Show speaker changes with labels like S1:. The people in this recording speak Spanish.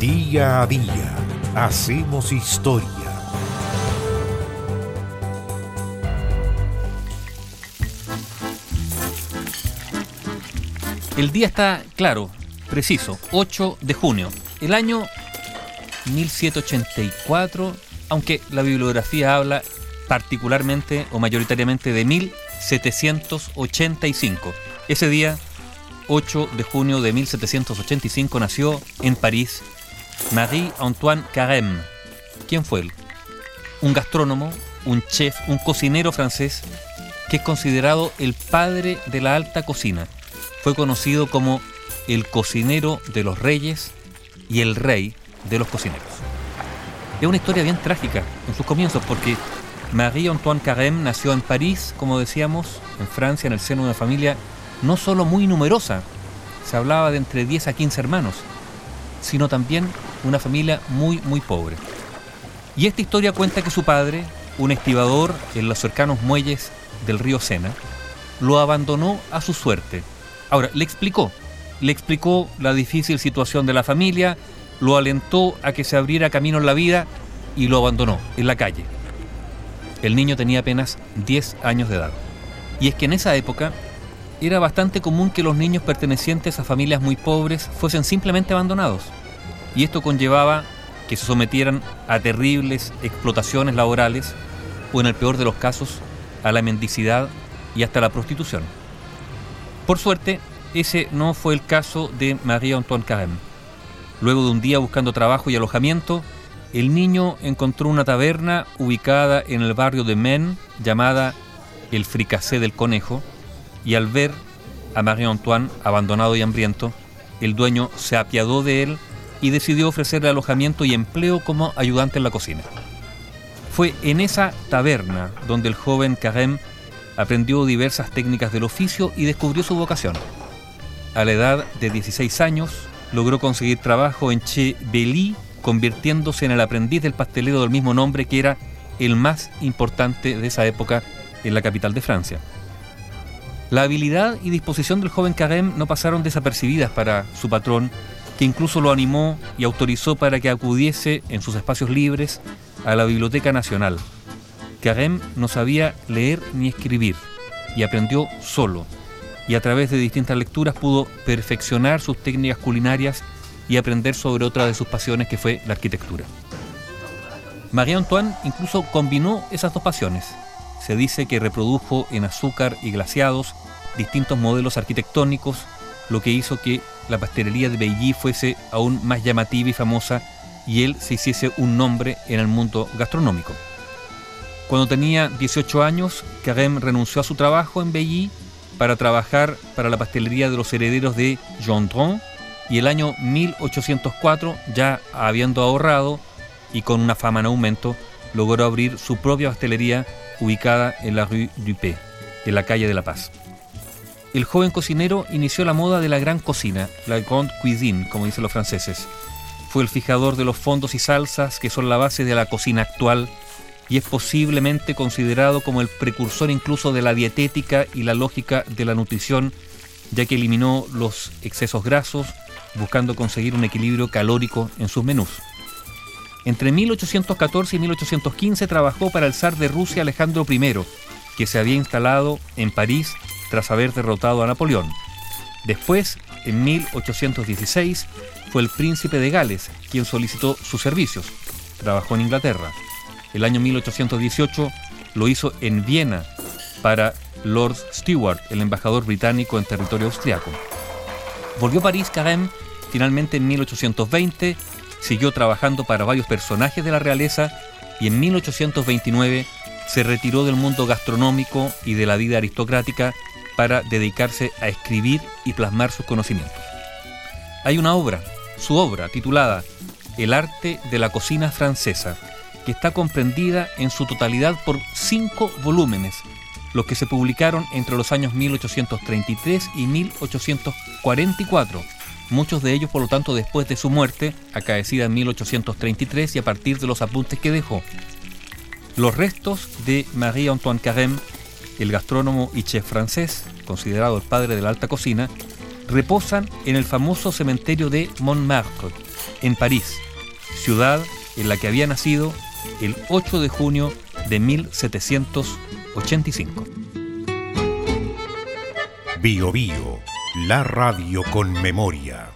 S1: Día a día hacemos historia.
S2: El día está claro, preciso, 8 de junio. El año 1784, aunque la bibliografía habla particularmente o mayoritariamente de 1785. Ese día, 8 de junio de 1785, nació en París Marie-Antoine Carême. ¿Quién fue él? Un gastrónomo, un chef, un cocinero francés que es considerado el padre de la alta cocina. Fue conocido como el cocinero de los reyes y el rey de los cocineros. Es una historia bien trágica en sus comienzos porque Marie-Antoine Carême nació en París, como decíamos, en Francia, en el seno de una familia no solo muy numerosa, se hablaba de entre 10 a 15 hermanos, sino también una familia muy, muy pobre. Y esta historia cuenta que su padre, un estibador en los cercanos muelles del río Sena, lo abandonó a su suerte. Ahora, le explicó, le explicó la difícil situación de la familia, lo alentó a que se abriera camino en la vida y lo abandonó en la calle. El niño tenía apenas 10 años de edad. Y es que en esa época era bastante común que los niños pertenecientes a familias muy pobres fuesen simplemente abandonados. Y esto conllevaba que se sometieran a terribles explotaciones laborales o en el peor de los casos a la mendicidad y hasta la prostitución. Por suerte, ese no fue el caso de Marie-Antoine Carême. Luego de un día buscando trabajo y alojamiento, el niño encontró una taberna ubicada en el barrio de Men llamada El Fricasé del Conejo y al ver a Marie-Antoine abandonado y hambriento, el dueño se apiadó de él y decidió ofrecerle alojamiento y empleo como ayudante en la cocina. Fue en esa taberna donde el joven Carême aprendió diversas técnicas del oficio y descubrió su vocación. A la edad de 16 años, logró conseguir trabajo en Che Belly, convirtiéndose en el aprendiz del pastelero del mismo nombre que era el más importante de esa época en la capital de Francia. La habilidad y disposición del joven Carême no pasaron desapercibidas para su patrón, que incluso lo animó y autorizó para que acudiese en sus espacios libres a la Biblioteca Nacional. Carême no sabía leer ni escribir y aprendió solo, y a través de distintas lecturas pudo perfeccionar sus técnicas culinarias y aprender sobre otra de sus pasiones que fue la arquitectura. Marie Antoine incluso combinó esas dos pasiones se dice que reprodujo en azúcar y glaciados distintos modelos arquitectónicos, lo que hizo que la pastelería de Beilly fuese aún más llamativa y famosa y él se hiciese un nombre en el mundo gastronómico. Cuando tenía 18 años, Carême renunció a su trabajo en Beilly para trabajar para la pastelería de los herederos de Gendron y el año 1804, ya habiendo ahorrado y con una fama en aumento, logró abrir su propia pastelería ubicada en la Rue du P, en la calle de La Paz. El joven cocinero inició la moda de la gran cocina, la grande cuisine, como dicen los franceses. Fue el fijador de los fondos y salsas que son la base de la cocina actual y es posiblemente considerado como el precursor incluso de la dietética y la lógica de la nutrición, ya que eliminó los excesos grasos, buscando conseguir un equilibrio calórico en sus menús. Entre 1814 y 1815 trabajó para el zar de Rusia Alejandro I, que se había instalado en París tras haber derrotado a Napoleón. Después, en 1816, fue el príncipe de Gales quien solicitó sus servicios. Trabajó en Inglaterra. El año 1818 lo hizo en Viena para Lord Stewart, el embajador británico en territorio austriaco. Volvió a París Carême finalmente en 1820 siguió trabajando para varios personajes de la realeza y en 1829 se retiró del mundo gastronómico y de la vida aristocrática para dedicarse a escribir y plasmar sus conocimientos. Hay una obra, su obra, titulada El arte de la cocina francesa, que está comprendida en su totalidad por cinco volúmenes, los que se publicaron entre los años 1833 y 1844 muchos de ellos por lo tanto después de su muerte, acaecida en 1833 y a partir de los apuntes que dejó. Los restos de Marie-Antoine Carême, el gastrónomo y chef francés, considerado el padre de la alta cocina, reposan en el famoso cementerio de Montmartre, en París, ciudad en la que había nacido el 8 de junio de 1785.
S1: Bio Bio, la radio con memoria.